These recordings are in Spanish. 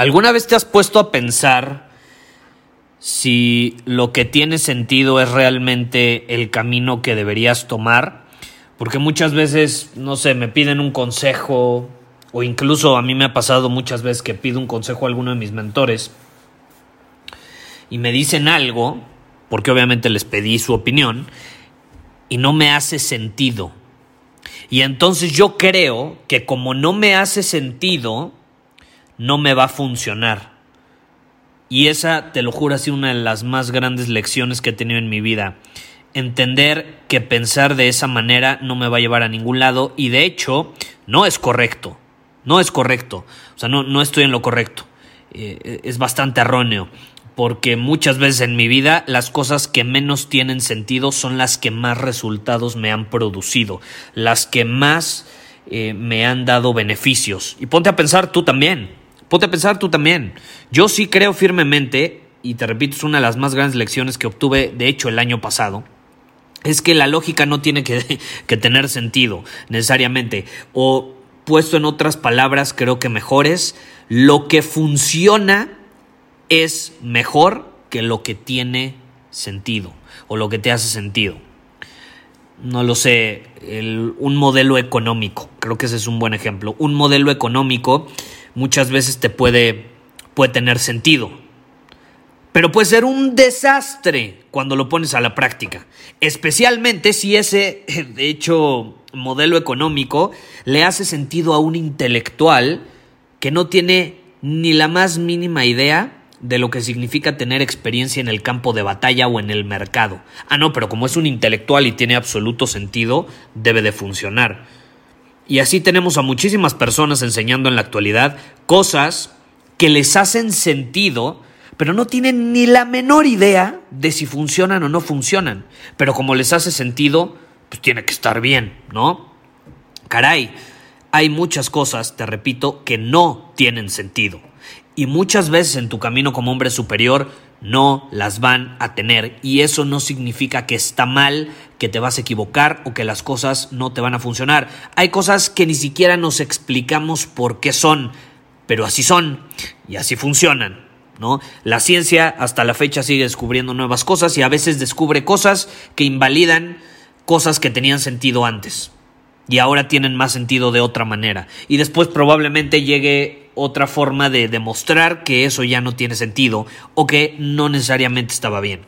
¿Alguna vez te has puesto a pensar si lo que tiene sentido es realmente el camino que deberías tomar? Porque muchas veces, no sé, me piden un consejo o incluso a mí me ha pasado muchas veces que pido un consejo a alguno de mis mentores y me dicen algo, porque obviamente les pedí su opinión, y no me hace sentido. Y entonces yo creo que como no me hace sentido, no me va a funcionar. Y esa, te lo juro, ha sido una de las más grandes lecciones que he tenido en mi vida. Entender que pensar de esa manera no me va a llevar a ningún lado y de hecho no es correcto. No es correcto. O sea, no, no estoy en lo correcto. Eh, es bastante erróneo. Porque muchas veces en mi vida las cosas que menos tienen sentido son las que más resultados me han producido. Las que más eh, me han dado beneficios. Y ponte a pensar tú también. Ponte a pensar tú también. Yo sí creo firmemente, y te repito, es una de las más grandes lecciones que obtuve, de hecho, el año pasado, es que la lógica no tiene que, que tener sentido necesariamente. O puesto en otras palabras, creo que mejores, lo que funciona es mejor que lo que tiene sentido o lo que te hace sentido. No lo sé, un modelo económico, creo que ese es un buen ejemplo. Un modelo económico muchas veces te puede, puede tener sentido. Pero puede ser un desastre cuando lo pones a la práctica. Especialmente si ese, de hecho, modelo económico le hace sentido a un intelectual que no tiene ni la más mínima idea de lo que significa tener experiencia en el campo de batalla o en el mercado. Ah, no, pero como es un intelectual y tiene absoluto sentido, debe de funcionar. Y así tenemos a muchísimas personas enseñando en la actualidad cosas que les hacen sentido, pero no tienen ni la menor idea de si funcionan o no funcionan. Pero como les hace sentido, pues tiene que estar bien, ¿no? Caray, hay muchas cosas, te repito, que no tienen sentido. Y muchas veces en tu camino como hombre superior no las van a tener y eso no significa que está mal, que te vas a equivocar o que las cosas no te van a funcionar. Hay cosas que ni siquiera nos explicamos por qué son, pero así son y así funcionan. ¿No? La ciencia hasta la fecha sigue descubriendo nuevas cosas y a veces descubre cosas que invalidan cosas que tenían sentido antes y ahora tienen más sentido de otra manera. Y después probablemente llegue otra forma de demostrar que eso ya no tiene sentido o que no necesariamente estaba bien.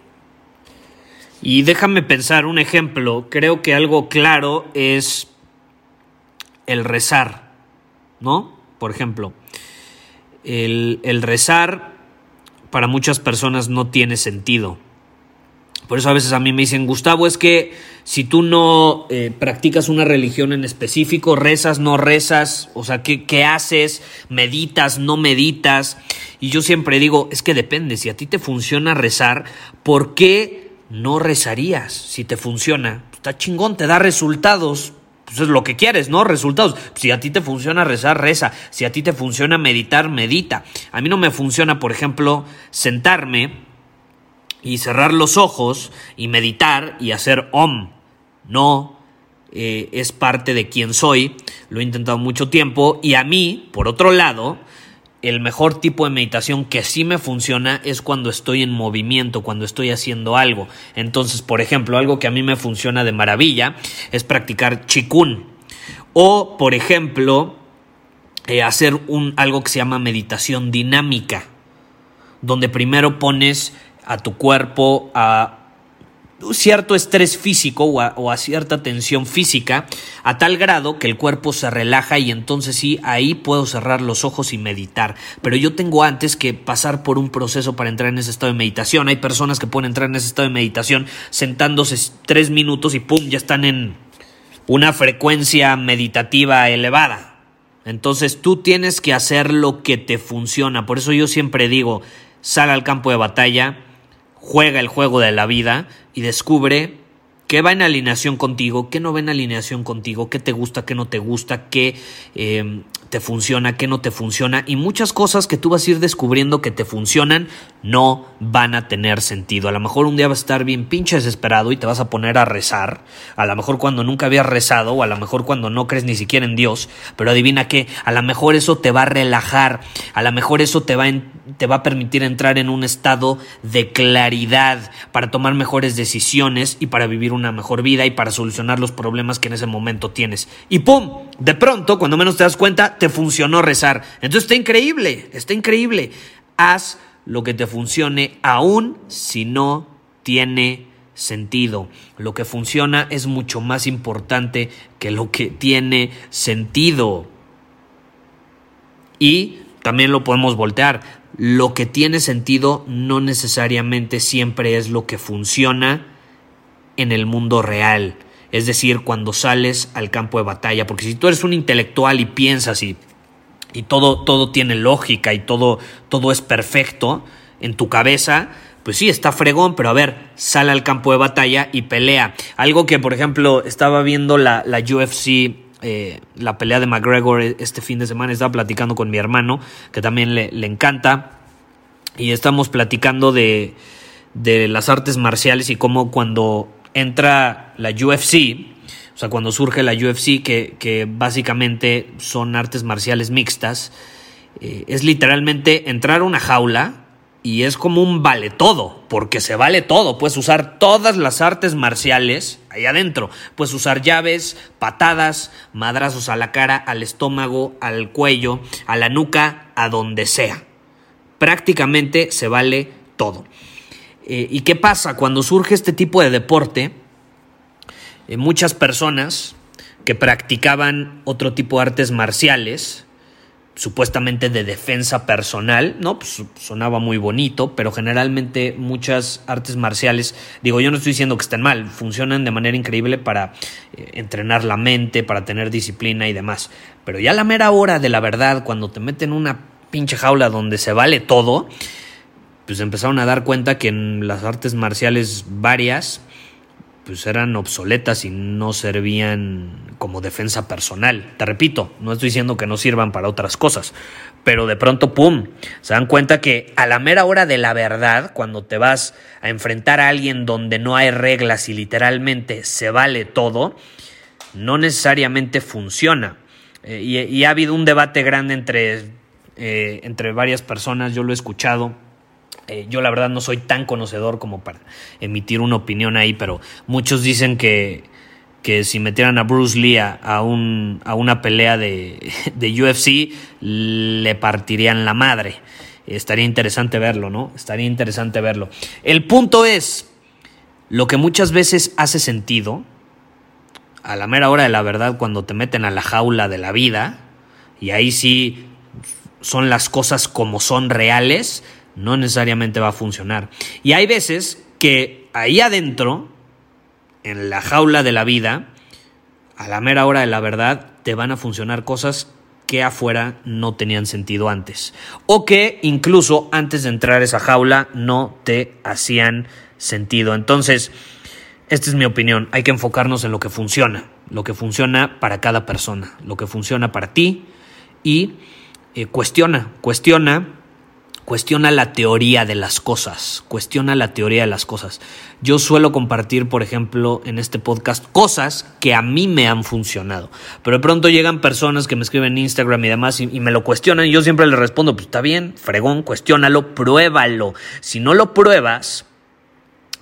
Y déjame pensar un ejemplo, creo que algo claro es el rezar, ¿no? Por ejemplo, el, el rezar para muchas personas no tiene sentido. Por eso a veces a mí me dicen, Gustavo, es que si tú no eh, practicas una religión en específico, rezas, no rezas, o sea, ¿qué, ¿qué, haces? ¿Meditas, no meditas? Y yo siempre digo, es que depende, si a ti te funciona rezar, ¿por qué no rezarías? Si te funciona, está chingón, te da resultados. Pues es lo que quieres, ¿no? Resultados. Si a ti te funciona rezar, reza. Si a ti te funciona meditar, medita. A mí no me funciona, por ejemplo, sentarme y cerrar los ojos y meditar y hacer om. No eh, es parte de quien soy, lo he intentado mucho tiempo y a mí, por otro lado, el mejor tipo de meditación que sí me funciona es cuando estoy en movimiento, cuando estoy haciendo algo. Entonces, por ejemplo, algo que a mí me funciona de maravilla es practicar chikun. O, por ejemplo, eh, hacer un, algo que se llama meditación dinámica. donde primero pones a tu cuerpo a cierto estrés físico o a, cierta tensión física a tal grado que el cuerpo se relaja y entonces sí, ahí puedo cerrar los ojos y meditar. Pero yo tengo antes que pasar por un proceso para entrar en ese estado de meditación. Hay personas que pueden entrar en ese estado de meditación sentándose tres minutos y ¡pum! ya están en una frecuencia meditativa elevada. Entonces tú tienes que hacer lo que te funciona. Por eso yo siempre digo, sal al campo de batalla, juega el juego de la vida y descubre qué va en alineación contigo, qué no va en alineación contigo, qué te gusta, qué no te gusta, qué eh, te funciona, qué no te funciona y muchas cosas que tú vas a ir descubriendo que te funcionan no van a tener sentido. A lo mejor un día vas a estar bien pinche desesperado y te vas a poner a rezar, a lo mejor cuando nunca habías rezado o a lo mejor cuando no crees ni siquiera en Dios, pero adivina qué, a lo mejor eso te va a relajar, a lo mejor eso te va, te va a permitir entrar en un estado de claridad para tomar mejores decisiones y para vivir una mejor vida y para solucionar los problemas que en ese momento tienes. Y ¡pum! De pronto, cuando menos te das cuenta, te funcionó rezar. Entonces está increíble, está increíble. Haz lo que te funcione aún si no tiene sentido. Lo que funciona es mucho más importante que lo que tiene sentido. Y también lo podemos voltear. Lo que tiene sentido no necesariamente siempre es lo que funciona en el mundo real es decir, cuando sales al campo de batalla, porque si tú eres un intelectual y piensas y, y todo, todo tiene lógica y todo, todo es perfecto en tu cabeza, pues sí, está fregón, pero a ver, sale al campo de batalla y pelea. Algo que, por ejemplo, estaba viendo la, la UFC, eh, la pelea de McGregor este fin de semana, estaba platicando con mi hermano, que también le, le encanta, y estamos platicando de, de las artes marciales y cómo cuando entra la UFC, o sea, cuando surge la UFC, que, básicamente son artes marciales mixtas, eh, es literalmente entrar a una jaula y es como un vale todo, porque se vale todo. Puedes usar todas las artes marciales ahí adentro. Puedes usar llaves, patadas, madrazos a la cara, al estómago, al cuello, a la nuca, a donde sea. Prácticamente se vale todo. Eh, ¿Y qué pasa? Cuando surge este tipo de deporte, eh, muchas personas que practicaban otro tipo de artes marciales, supuestamente de defensa personal, ¿no? Pues sonaba muy bonito, pero generalmente muchas artes marciales, digo, yo no estoy diciendo que estén mal, funcionan de manera increíble para eh, entrenar la mente, para tener disciplina y demás. Pero ya la mera hora de la verdad, cuando te meten una pinche jaula donde se vale todo, pues empezaron a dar cuenta que en las artes marciales varias pues eran obsoletas y no servían como defensa personal. Te repito, no estoy diciendo que no sirvan para otras cosas, pero de pronto, ¡pum!, se dan cuenta que a la mera hora de la verdad, cuando te vas a enfrentar a alguien donde no hay reglas y literalmente se vale todo, no necesariamente funciona. Eh, y, ha habido un debate grande entre, eh, entre varias personas, yo lo he escuchado eh, yo la verdad no soy tan conocedor como para emitir una opinión ahí, pero muchos dicen que, que si metieran a Bruce Lee a, un, a una pelea de, de, UFC, le partirían la madre. Estaría interesante verlo, ¿no? Estaría interesante verlo. El punto es, lo que muchas veces hace sentido, a la mera hora de la verdad, cuando te meten a la jaula de la vida, y ahí sí son las cosas como son reales, no necesariamente va a funcionar. Y hay veces que ahí adentro, en la jaula de la vida, a la mera hora de la verdad, te van a funcionar cosas que afuera no tenían sentido antes. O que incluso antes de entrar a esa jaula no te hacían sentido. Entonces, esta es mi opinión. Hay que enfocarnos en lo que funciona. Lo que funciona para cada persona. Lo que funciona para ti. Y eh, cuestiona, cuestiona Cuestiona la teoría de las cosas, cuestiona la teoría de las cosas. Yo suelo compartir, por ejemplo, en este podcast cosas que a mí me han funcionado, pero de pronto llegan personas que me escriben en Instagram y demás y, me lo cuestionan y yo siempre les respondo, pues está bien, fregón, cuestiónalo, pruébalo. Si no lo pruebas,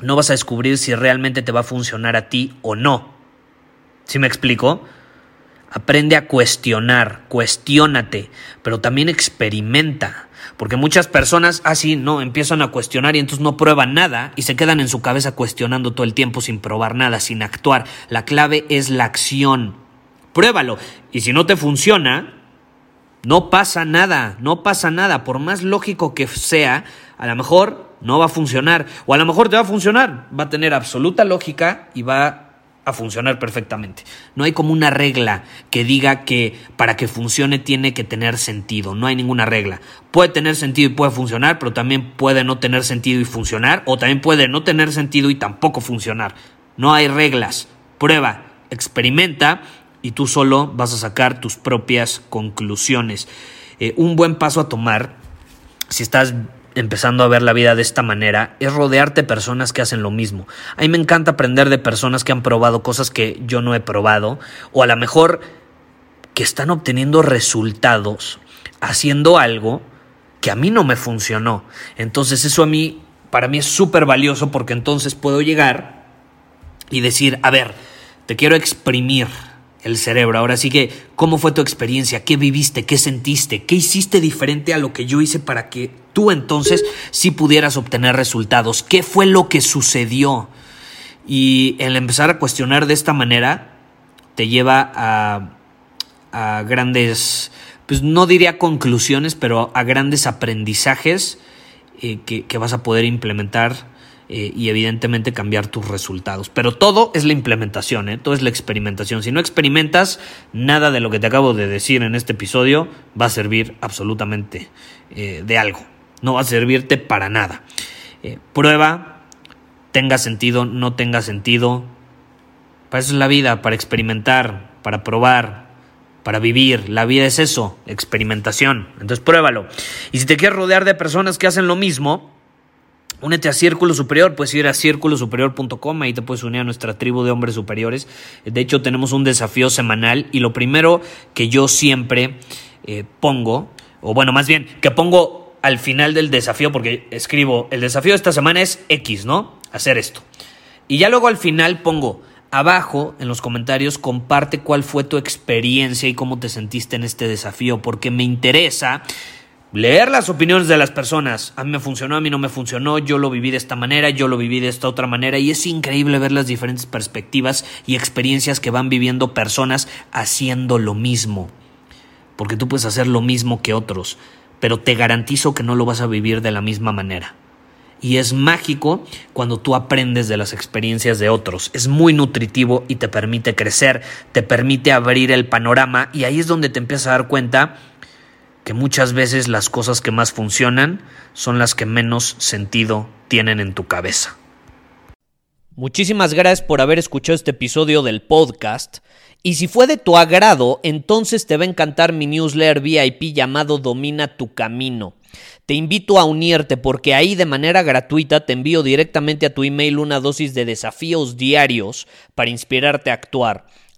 no vas a descubrir si realmente te va a funcionar a ti o no. ¿Sí me explico? Aprende a cuestionar, cuestiónate, pero también experimenta. Porque muchas personas así no empiezan a cuestionar y entonces no prueban nada y se quedan en su cabeza cuestionando todo el tiempo sin probar nada, sin actuar. La clave es la acción. Pruébalo. Y si no te funciona, no pasa nada, no pasa nada. Por más lógico que sea, a lo mejor no va a funcionar. O a lo mejor te va a funcionar. Va a tener absoluta lógica y va a funcionar perfectamente. No hay como una regla que diga que para que funcione tiene que tener sentido. No hay ninguna regla. Puede tener sentido y puede funcionar, pero también puede no tener sentido y funcionar. O también puede no tener sentido y tampoco funcionar. No hay reglas. Prueba, experimenta y tú solo vas a sacar tus propias conclusiones. Eh, un buen paso a tomar si estás empezando a ver la vida de esta manera es rodearte de personas que hacen lo mismo. A mí me encanta aprender de personas que han probado cosas que yo no he probado o a lo mejor que están obteniendo resultados haciendo algo que a mí no me funcionó. Entonces eso a mí, para mí es súper valioso porque entonces puedo llegar y decir, a ver, te quiero exprimir el cerebro. Ahora sí que, ¿cómo fue tu experiencia? ¿Qué viviste? ¿Qué sentiste? ¿Qué hiciste diferente a lo que yo hice para que tú entonces sí pudieras obtener resultados? ¿Qué fue lo que sucedió? Y el empezar a cuestionar de esta manera te lleva a, a grandes, pues no diría conclusiones, pero a grandes aprendizajes eh, que, que vas a poder implementar eh, y evidentemente cambiar tus resultados. Pero todo es la implementación, ¿eh? todo es la experimentación. Si no experimentas, nada de lo que te acabo de decir en este episodio va a servir absolutamente eh, de algo. No va a servirte para nada. prueba, tenga sentido, no tenga sentido. Para eso es la vida, para experimentar, para probar, para vivir. La vida es eso, experimentación. Entonces pruébalo. Y si te quieres rodear de personas que hacen lo mismo, Únete a Círculo Superior, puedes ir a círculosuperior.com, ahí te puedes unir a nuestra tribu de hombres superiores. De hecho, tenemos un desafío semanal y lo primero que yo siempre eh, pongo, o bueno, más bien, que pongo al final del desafío, porque escribo, el desafío de esta semana es X, ¿no? Hacer esto. Y ya luego al final pongo, abajo en los comentarios, comparte cuál fue tu experiencia y cómo te sentiste en este desafío, porque me interesa leer las opiniones de las personas. A mí me funcionó, a mí no me funcionó, yo lo viví de esta manera, yo lo viví de esta otra manera y es increíble ver las diferentes perspectivas y experiencias que van viviendo personas haciendo lo mismo. Porque tú puedes hacer lo mismo que otros, pero te garantizo que no lo vas a vivir de la misma manera. Y es mágico cuando tú aprendes de las experiencias de otros. Es muy nutritivo y te permite crecer, te permite abrir el panorama y ahí es donde te empiezas a dar cuenta que muchas veces las cosas que más funcionan son las que menos sentido tienen en tu cabeza. Muchísimas gracias por haber escuchado este episodio del podcast. Y si fue de tu agrado, entonces te va a encantar mi newsletter VIP llamado Domina tu Camino. Te invito a unirte porque ahí de manera gratuita te envío directamente a tu email una dosis de desafíos diarios para inspirarte a actuar.